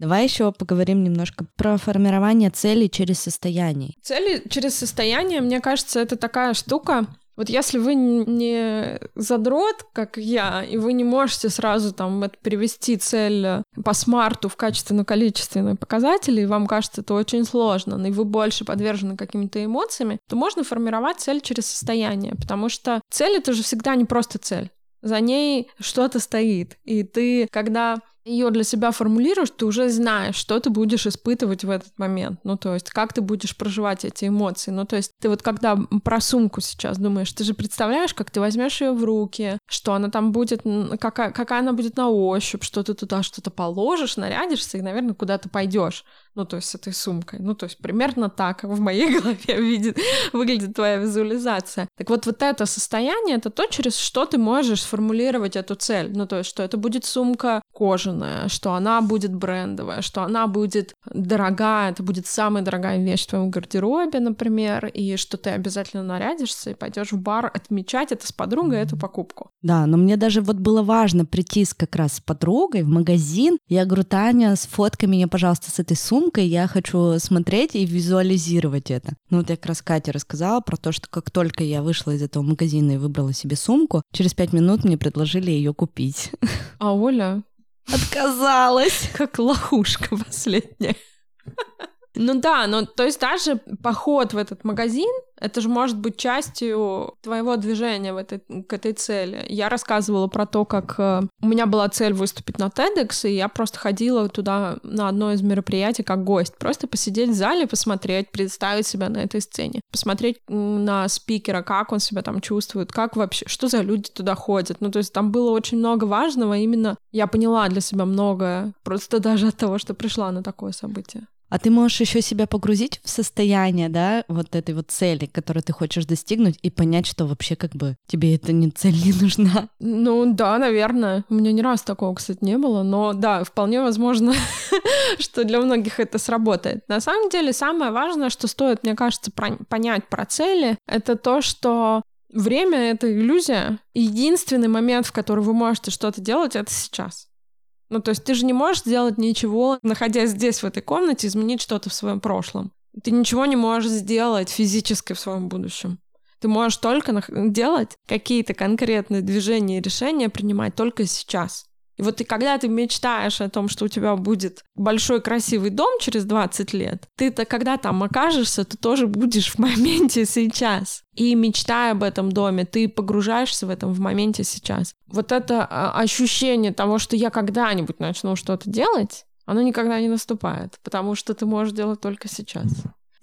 Давай еще поговорим немножко про формирование целей через состояние. Цели через состояние, мне кажется, это такая штука, вот если вы не задрот, как я, и вы не можете сразу там это перевести цель э, по смарту в качественно-количественные показатели, и вам кажется это очень сложно, и вы больше подвержены каким-то эмоциями, то можно формировать цель через состояние, потому что цель — это же всегда не просто цель. За ней что-то стоит. И ты, когда ее для себя формулируешь, ты уже знаешь, что ты будешь испытывать в этот момент. Ну, то есть, как ты будешь проживать эти эмоции. Ну, то есть, ты вот когда про сумку сейчас думаешь, ты же представляешь, как ты возьмешь ее в руки, что она там будет, какая, какая она будет на ощупь, что ты туда что-то положишь, нарядишься и, наверное, куда то пойдешь. Ну, то есть, с этой сумкой. Ну, то есть, примерно так в моей голове видит, выглядит твоя визуализация. Так вот, вот это состояние, это то, через что ты можешь сформулировать эту цель. Ну, то есть, что это будет сумка кожаная, что она будет брендовая, что она будет дорогая, это будет самая дорогая вещь в твоем гардеробе, например, и что ты обязательно нарядишься и пойдешь в бар отмечать это с подругой, эту покупку. Да, но мне даже вот было важно прийти как раз с подругой в магазин. Я говорю, Таня, сфоткай меня, пожалуйста, с этой сумкой, я хочу смотреть и визуализировать это. Ну вот я как раз Кате рассказала про то, что как только я вышла из этого магазина и выбрала себе сумку, через пять минут мне предложили ее купить. А Оля Отказалась. Как лохушка последняя. Ну да, ну то есть даже поход в этот магазин, это же может быть частью твоего движения в этой, к этой цели. Я рассказывала про то, как э, у меня была цель выступить на TEDx, и я просто ходила туда на одно из мероприятий как гость. Просто посидеть в зале, посмотреть, представить себя на этой сцене. Посмотреть на спикера, как он себя там чувствует, как вообще, что за люди туда ходят. Ну то есть там было очень много важного, именно я поняла для себя многое, просто даже от того, что пришла на такое событие. А ты можешь еще себя погрузить в состояние, да, вот этой вот цели, которую ты хочешь достигнуть, и понять, что вообще как бы тебе эта не цель не нужна. Ну да, наверное. У меня ни раз такого, кстати, не было, но да, вполне возможно, что для многих это сработает. На самом деле, самое важное, что стоит, мне кажется, понять про цели, это то, что время — это иллюзия. Единственный момент, в который вы можете что-то делать, это сейчас. Ну, то есть ты же не можешь сделать ничего, находясь здесь, в этой комнате, изменить что-то в своем прошлом. Ты ничего не можешь сделать физически в своем будущем. Ты можешь только делать какие-то конкретные движения и решения принимать только сейчас. И вот и когда ты мечтаешь о том, что у тебя будет большой красивый дом через 20 лет, ты-то когда там окажешься, ты тоже будешь в моменте сейчас. И мечтая об этом доме, ты погружаешься в этом в моменте сейчас. Вот это а, ощущение того, что я когда-нибудь начну что-то делать, оно никогда не наступает, потому что ты можешь делать только сейчас.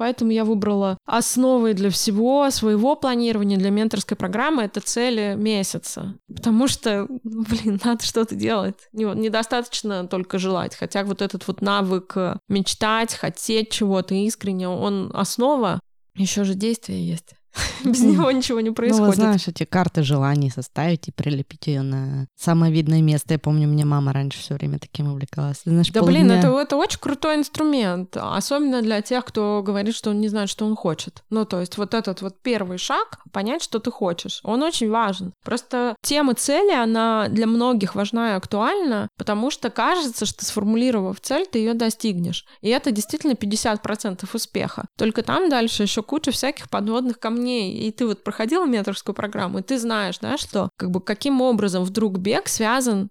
Поэтому я выбрала основой для всего своего планирования, для менторской программы — это цели месяца. Потому что, блин, надо что-то делать. Недостаточно только желать. Хотя вот этот вот навык мечтать, хотеть чего-то искренне, он основа. Еще же действие есть. Без него ничего не происходит. Ну, знаешь, эти карты желаний составить и прилепить ее на самое видное место. Я помню, у меня мама раньше все время таким увлекалась. Знаешь, да, полдня... блин, это, это очень крутой инструмент. Особенно для тех, кто говорит, что он не знает, что он хочет. Ну, то есть вот этот вот первый шаг — понять, что ты хочешь. Он очень важен. Просто тема цели, она для многих важна и актуальна, потому что кажется, что сформулировав цель, ты ее достигнешь. И это действительно 50% успеха. Только там дальше еще куча всяких подводных камней камней, и ты вот проходила менторскую программу, и ты знаешь, да, что как бы каким образом вдруг бег связан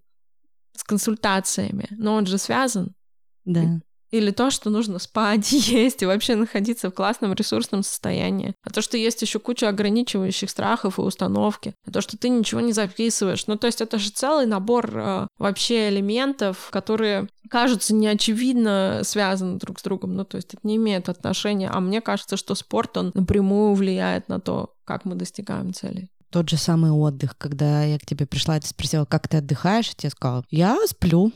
с консультациями, но он же связан. Да. Или то, что нужно спать, есть и вообще находиться в классном ресурсном состоянии. А то, что есть еще куча ограничивающих страхов и установки. А то, что ты ничего не записываешь. Ну, то есть это же целый набор э, вообще элементов, которые кажутся неочевидно связаны друг с другом. Ну, то есть это не имеет отношения. А мне кажется, что спорт, он напрямую влияет на то, как мы достигаем целей тот же самый отдых, когда я к тебе пришла и ты спросила, как ты отдыхаешь, и тебе сказала, я сплю.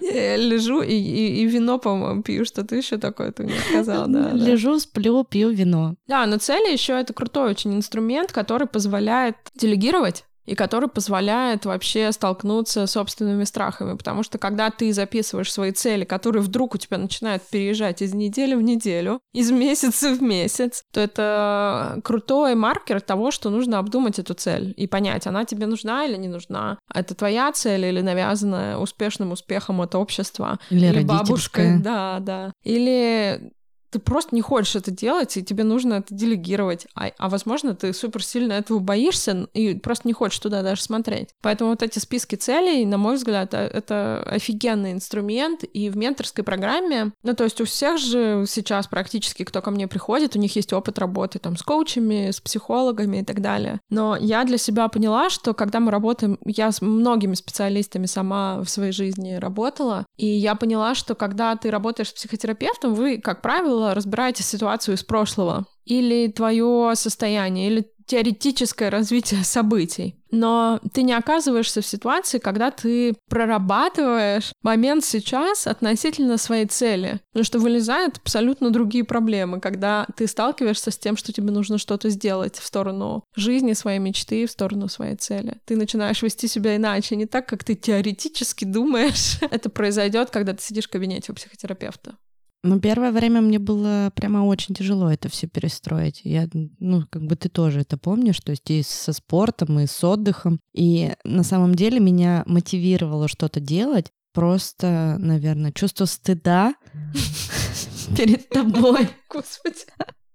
Лежу и, и, и вино, по-моему, пью, что-то еще такое ты мне сказал, да. Лежу, сплю, пью вино. Да, но цели еще это крутой очень инструмент, который позволяет делегировать и который позволяет вообще столкнуться с собственными страхами. Потому что когда ты записываешь свои цели, которые вдруг у тебя начинают переезжать из недели в неделю, из месяца в месяц, то это крутой маркер того, что нужно обдумать эту цель и понять, она тебе нужна или не нужна. Это твоя цель или навязанная успешным успехом от общества. Или, или бабушкой. Да, да. Или ты просто не хочешь это делать, и тебе нужно это делегировать. А, а возможно, ты супер сильно этого боишься и просто не хочешь туда даже смотреть. Поэтому вот эти списки целей, на мой взгляд, э, это офигенный инструмент. И в менторской программе, ну, то есть у всех же сейчас практически, кто ко мне приходит, у них есть опыт работы там с коучами, с психологами и так далее. Но я для себя поняла, что когда мы работаем, я с многими специалистами сама в своей жизни работала, и я поняла, что когда ты работаешь с психотерапевтом, вы, как правило, правило, разбираете ситуацию из прошлого или твое состояние, или теоретическое развитие событий. Но ты не оказываешься в ситуации, когда ты прорабатываешь момент сейчас относительно своей цели. Потому что вылезают абсолютно другие проблемы, когда ты сталкиваешься с тем, что тебе нужно что-то сделать в сторону жизни, своей мечты, в сторону своей цели. Ты начинаешь вести себя иначе, не так, как ты теоретически думаешь. Это произойдет, когда ты сидишь в кабинете у психотерапевта. Ну, первое время мне было прямо очень тяжело это все перестроить. Я, ну, как бы ты тоже это помнишь, то есть и со спортом, и с отдыхом. И на самом деле меня мотивировало что-то делать просто, наверное, чувство стыда перед тобой. Господи.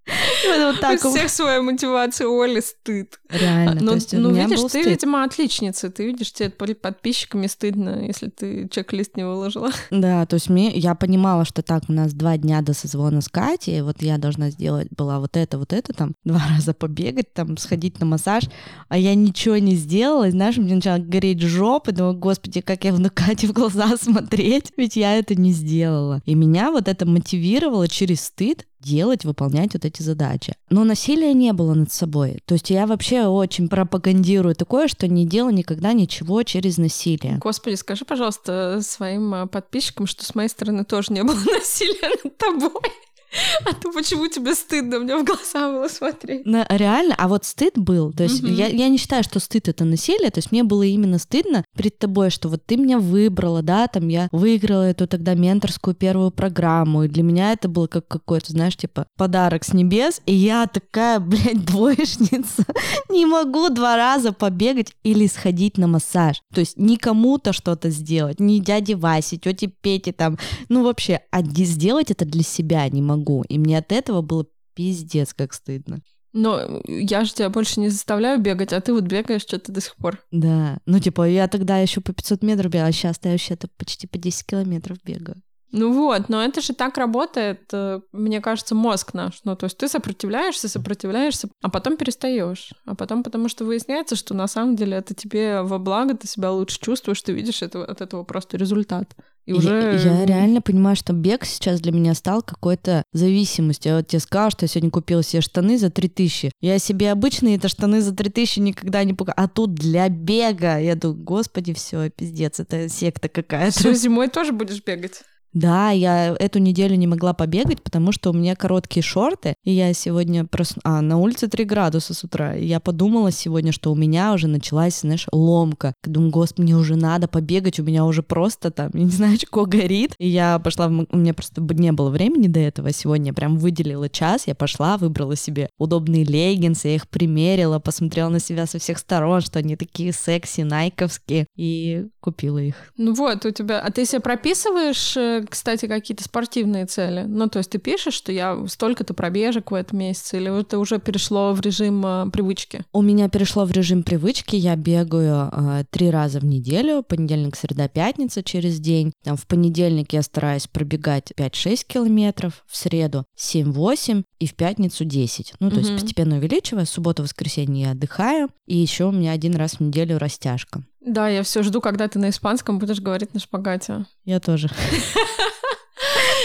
Вот так. У всех своя мотивация, Оли стыд. Реально. Ну, ну видишь, ты, стыд. видимо, отличница. Ты видишь, тебе подписчиками стыдно, если ты чек-лист не выложила. Да, то есть мне, я понимала, что так, у нас два дня до созвона с Катей, вот я должна сделать была вот это, вот это, там, два раза побегать, там, сходить на массаж, а я ничего не сделала, и, знаешь, мне начала гореть жопа, думаю, господи, как я на Кате в глаза смотреть, ведь я это не сделала. И меня вот это мотивировало через стыд делать, выполнять вот эти задачи. Но насилия не было над собой. То есть я вообще очень пропагандирую такое, что не делаю никогда ничего через насилие. Господи, скажи, пожалуйста, своим э, подписчикам, что с моей стороны тоже не было насилия над тобой. А то почему тебе стыдно мне в глаза было смотреть? На, реально, а вот стыд был. То есть угу. я, я не считаю, что стыд это насилие. То есть мне было именно стыдно перед тобой, что вот ты меня выбрала, да, там я выиграла эту тогда менторскую первую программу. И для меня это было как какой-то, знаешь, типа подарок с небес. И я такая, блядь, двоечница. не могу два раза побегать или сходить на массаж. То есть не кому-то что-то сделать, не дяде Васе, тете Пете там. Ну вообще, а сделать это для себя не могу могу. И мне от этого было пиздец как стыдно. Но я же тебя больше не заставляю бегать, а ты вот бегаешь что-то до сих пор. Да, ну типа я тогда еще по 500 метров бегала, а сейчас я вообще-то почти по 10 километров бегаю. Ну вот, но это же так работает, э, мне кажется, мозг наш. Ну, то есть ты сопротивляешься, сопротивляешься, а потом перестаешь. А потом, потому что выясняется, что на самом деле это тебе во благо, ты себя лучше чувствуешь, ты видишь это, от этого просто результат. И уже... Я, я реально понимаю, что бег сейчас для меня стал какой-то зависимостью. Я вот тебе сказала, что я сегодня купила себе штаны за 3000. Я себе обычные это штаны за 3000 никогда не покупала. А тут для бега. Я думаю, господи, все, пиздец, это секта какая-то. Что, зимой тоже будешь бегать? Да, я эту неделю не могла побегать, потому что у меня короткие шорты, и я сегодня прос... А, на улице 3 градуса с утра, я подумала сегодня, что у меня уже началась, знаешь, ломка. Думаю, господи, мне уже надо побегать, у меня уже просто там, не знаю, что горит. И я пошла, у меня просто не было времени до этого, сегодня я прям выделила час, я пошла, выбрала себе удобные леггинсы, я их примерила, посмотрела на себя со всех сторон, что они такие секси, найковские, и купила их. Ну вот, у тебя... А ты себе прописываешь кстати, какие-то спортивные цели? Ну, то есть ты пишешь, что я столько-то пробежек в этом месяце, или это уже перешло в режим э, привычки? У меня перешло в режим привычки. Я бегаю э, три раза в неделю, понедельник, среда, пятница через день. Там, в понедельник я стараюсь пробегать 5-6 километров, в среду 7-8 и в пятницу 10. Ну, то угу. есть постепенно увеличивая. Субботу, воскресенье я отдыхаю. И еще у меня один раз в неделю растяжка. Да, я все жду, когда ты на испанском будешь говорить на шпагате. Я тоже.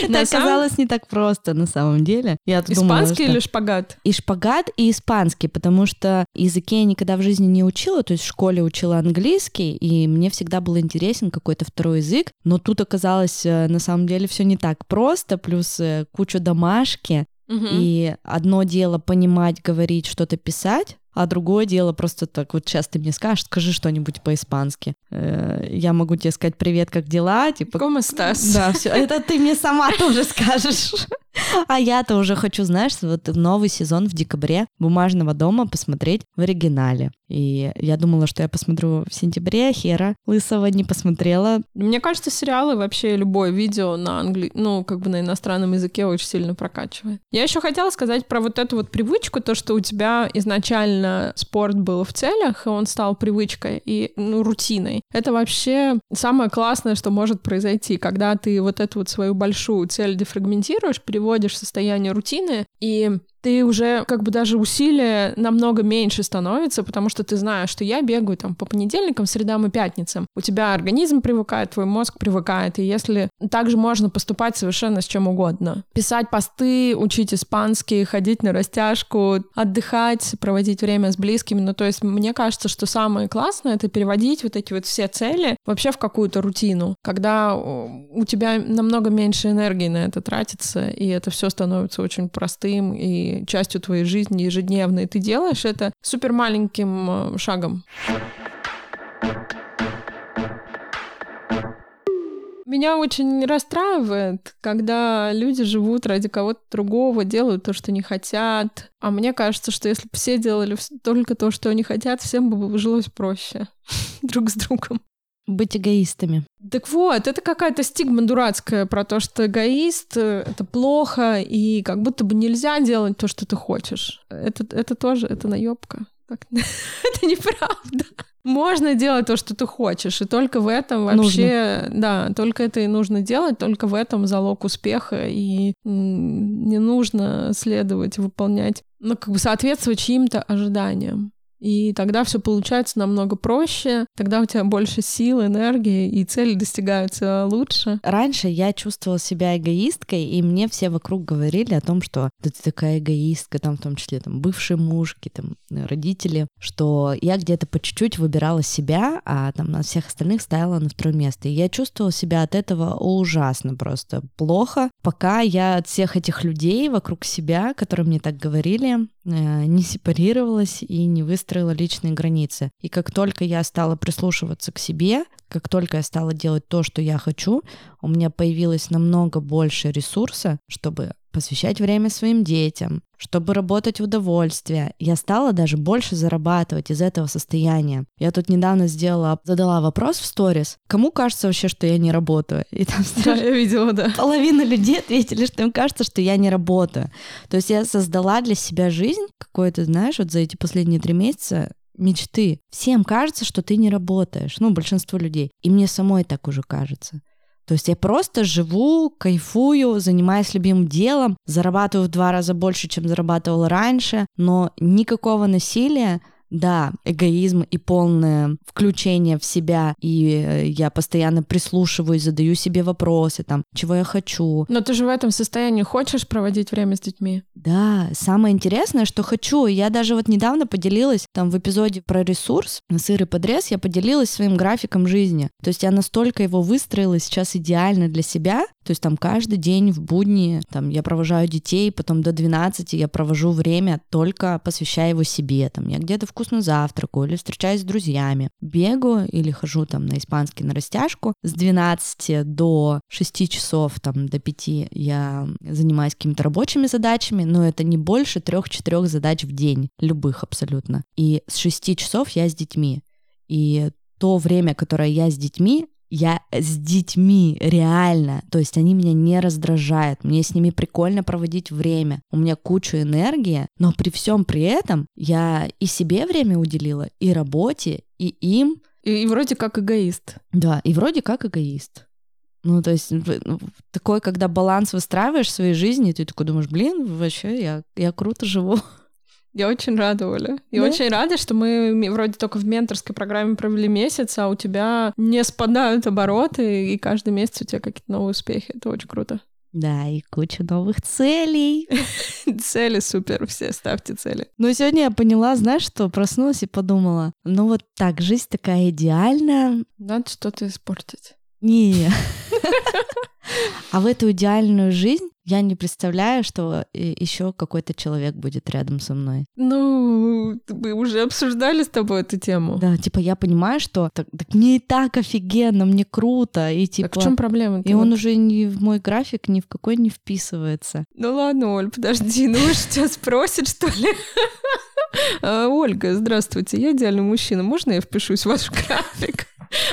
Это оказалось не так просто на самом деле. Я испанский или шпагат? И шпагат, и испанский, потому что языки я никогда в жизни не учила, то есть в школе учила английский, и мне всегда был интересен какой-то второй язык, но тут оказалось э, на самом деле все не так просто, плюс э, кучу домашки, И одно дело понимать, говорить, что-то писать, а другое дело просто так вот сейчас ты мне скажешь, скажи что-нибудь по-испански. Э, я могу тебе сказать привет, как дела, типа. ¿Cómo estás? Да, все. Это ты мне сама тоже скажешь. А я-то уже хочу, знаешь, вот новый сезон в декабре «Бумажного дома» посмотреть в оригинале. И я думала, что я посмотрю в сентябре, хера лысого не посмотрела. Мне кажется, сериалы вообще любое видео на англи... ну, как бы на иностранном языке очень сильно прокачивает. Я еще хотела сказать про вот эту вот привычку, то, что у тебя изначально спорт был в целях, и он стал привычкой и ну, рутиной. Это вообще самое классное, что может произойти, когда ты вот эту вот свою большую цель дефрагментируешь, переводишь в состояние рутины, и ты уже как бы даже усилия намного меньше становится, потому что ты знаешь, что я бегаю там по понедельникам, средам и пятницам. У тебя организм привыкает, твой мозг привыкает, и если также можно поступать совершенно с чем угодно. Писать посты, учить испанский, ходить на растяжку, отдыхать, проводить время с близкими. Ну, то есть мне кажется, что самое классное — это переводить вот эти вот все цели вообще в какую-то рутину, когда у тебя намного меньше энергии на это тратится, и это все становится очень простым и частью твоей жизни ежедневной. Ты делаешь это супер маленьким э, шагом. Меня очень расстраивает, когда люди живут ради кого-то другого, делают то, что не хотят. А мне кажется, что если бы все делали только то, что они хотят, всем бы жилось проще друг с другом. Быть эгоистами. Так вот, это какая-то стигма дурацкая про то, что эгоист э, — это плохо, и как будто бы нельзя делать то, что ты хочешь. Это, это тоже, это наебка. это неправда можно делать то, что ты хочешь, и только в этом вообще, нужно. да, только это и нужно делать, только в этом залог успеха, и не нужно следовать, выполнять, ну, как бы соответствовать чьим-то ожиданиям. И тогда все получается намного проще, тогда у тебя больше сил, энергии, и цели достигаются лучше. Раньше я чувствовала себя эгоисткой, и мне все вокруг говорили о том, что да ты такая эгоистка, там в том числе там бывшие мужки, там родители, что я где-то по чуть-чуть выбирала себя, а там на всех остальных ставила на второе место. И я чувствовала себя от этого ужасно просто плохо, пока я от всех этих людей вокруг себя, которые мне так говорили, не сепарировалась и не выстроила выстроила личные границы. И как только я стала прислушиваться к себе, как только я стала делать то, что я хочу, у меня появилось намного больше ресурса, чтобы посвящать время своим детям, чтобы работать в удовольствие. Я стала даже больше зарабатывать из этого состояния. Я тут недавно сделала, задала вопрос в сторис, кому кажется вообще, что я не работаю? И там да, я видела, да. Половина людей ответили, что им кажется, что я не работаю. То есть я создала для себя жизнь какой-то, знаешь, вот за эти последние три месяца мечты. Всем кажется, что ты не работаешь. Ну, большинство людей. И мне самой так уже кажется. То есть я просто живу, кайфую, занимаюсь любимым делом, зарабатываю в два раза больше, чем зарабатывала раньше, но никакого насилия да, эгоизм и полное включение в себя, и э, я постоянно прислушиваюсь, задаю себе вопросы, там, чего я хочу. Но ты же в этом состоянии хочешь проводить время с детьми? Да, самое интересное, что хочу. Я даже вот недавно поделилась, там, в эпизоде про ресурс, сыр и подрез, я поделилась своим графиком жизни. То есть я настолько его выстроила сейчас идеально для себя, то есть там каждый день в будни там я провожаю детей, потом до 12 я провожу время только посвящая его себе. Там я где-то вкусно завтракаю или встречаюсь с друзьями. Бегаю или хожу там на испанский на растяжку. С 12 до 6 часов, там до 5 я занимаюсь какими-то рабочими задачами, но это не больше 3-4 задач в день, любых абсолютно. И с 6 часов я с детьми. И то время, которое я с детьми, я с детьми реально, то есть они меня не раздражают, мне с ними прикольно проводить время, у меня куча энергии, но при всем при этом я и себе время уделила, и работе, и им. И, и вроде как эгоист. Да, и вроде как эгоист. Ну, то есть ну, такой, когда баланс выстраиваешь в своей жизни, ты такой думаешь, блин, вообще я, я круто живу. Я очень рада, Оля. И да? очень рада, что мы вроде только в менторской программе провели месяц, а у тебя не спадают обороты, и каждый месяц у тебя какие-то новые успехи. Это очень круто. Да, и куча новых целей. Цели супер, все ставьте цели. Но сегодня я поняла, знаешь что, проснулась и подумала, ну вот так, жизнь такая идеальная. Надо что-то испортить. Не. А в эту идеальную жизнь я не представляю, что еще какой-то человек будет рядом со мной. Ну, мы уже обсуждали с тобой эту тему. Да, типа я понимаю, что так, так мне и так офигенно, мне круто, и типа. Так в чем проблема? И вот... он уже ни в мой график ни в какой не вписывается. Ну ладно, Оль, подожди, ну уж тебя спросит, что ли? А, Ольга, здравствуйте, я идеальный мужчина, можно я впишусь в ваш график?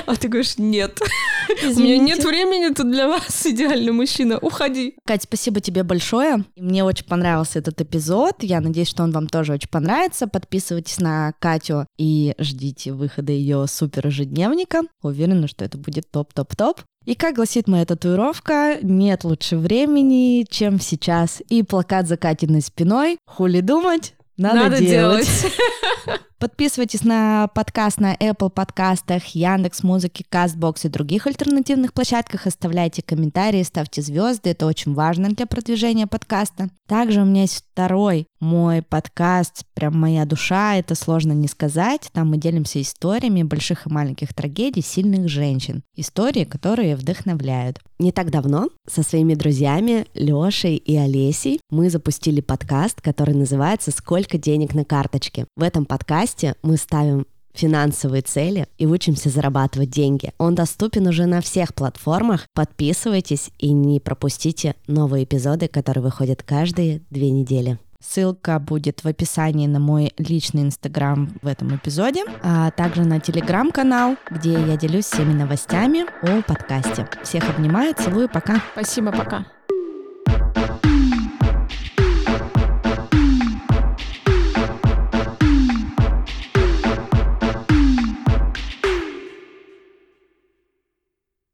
А ты говоришь, нет. У меня нет времени тут для вас, идеальный мужчина. Уходи. Кать, спасибо тебе большое. Мне очень понравился этот эпизод. Я надеюсь, что он вам тоже очень понравится. Подписывайтесь на Катю и ждите выхода ее супер ежедневника. Уверена, что это будет топ-топ-топ. И как гласит моя татуировка, нет лучше времени, чем сейчас. И плакат за Катиной спиной. Хули думать, надо, Надо делать. делать. Подписывайтесь на подкаст на Apple подкастах, Яндекс Музыки, Castbox и других альтернативных площадках. Оставляйте комментарии, ставьте звезды. Это очень важно для продвижения подкаста. Также у меня есть второй мой подкаст, прям моя душа, это сложно не сказать. Там мы делимся историями больших и маленьких трагедий сильных женщин. Истории, которые вдохновляют. Не так давно со своими друзьями Лешей и Олесей мы запустили подкаст, который называется «Сколько денег на карточке?». В этом подкасте мы ставим финансовые цели и учимся зарабатывать деньги. Он доступен уже на всех платформах. Подписывайтесь и не пропустите новые эпизоды, которые выходят каждые две недели. Ссылка будет в описании на мой личный инстаграм в этом эпизоде, а также на телеграм-канал, где я делюсь всеми новостями о подкасте. Всех обнимаю, целую, пока. Спасибо, пока.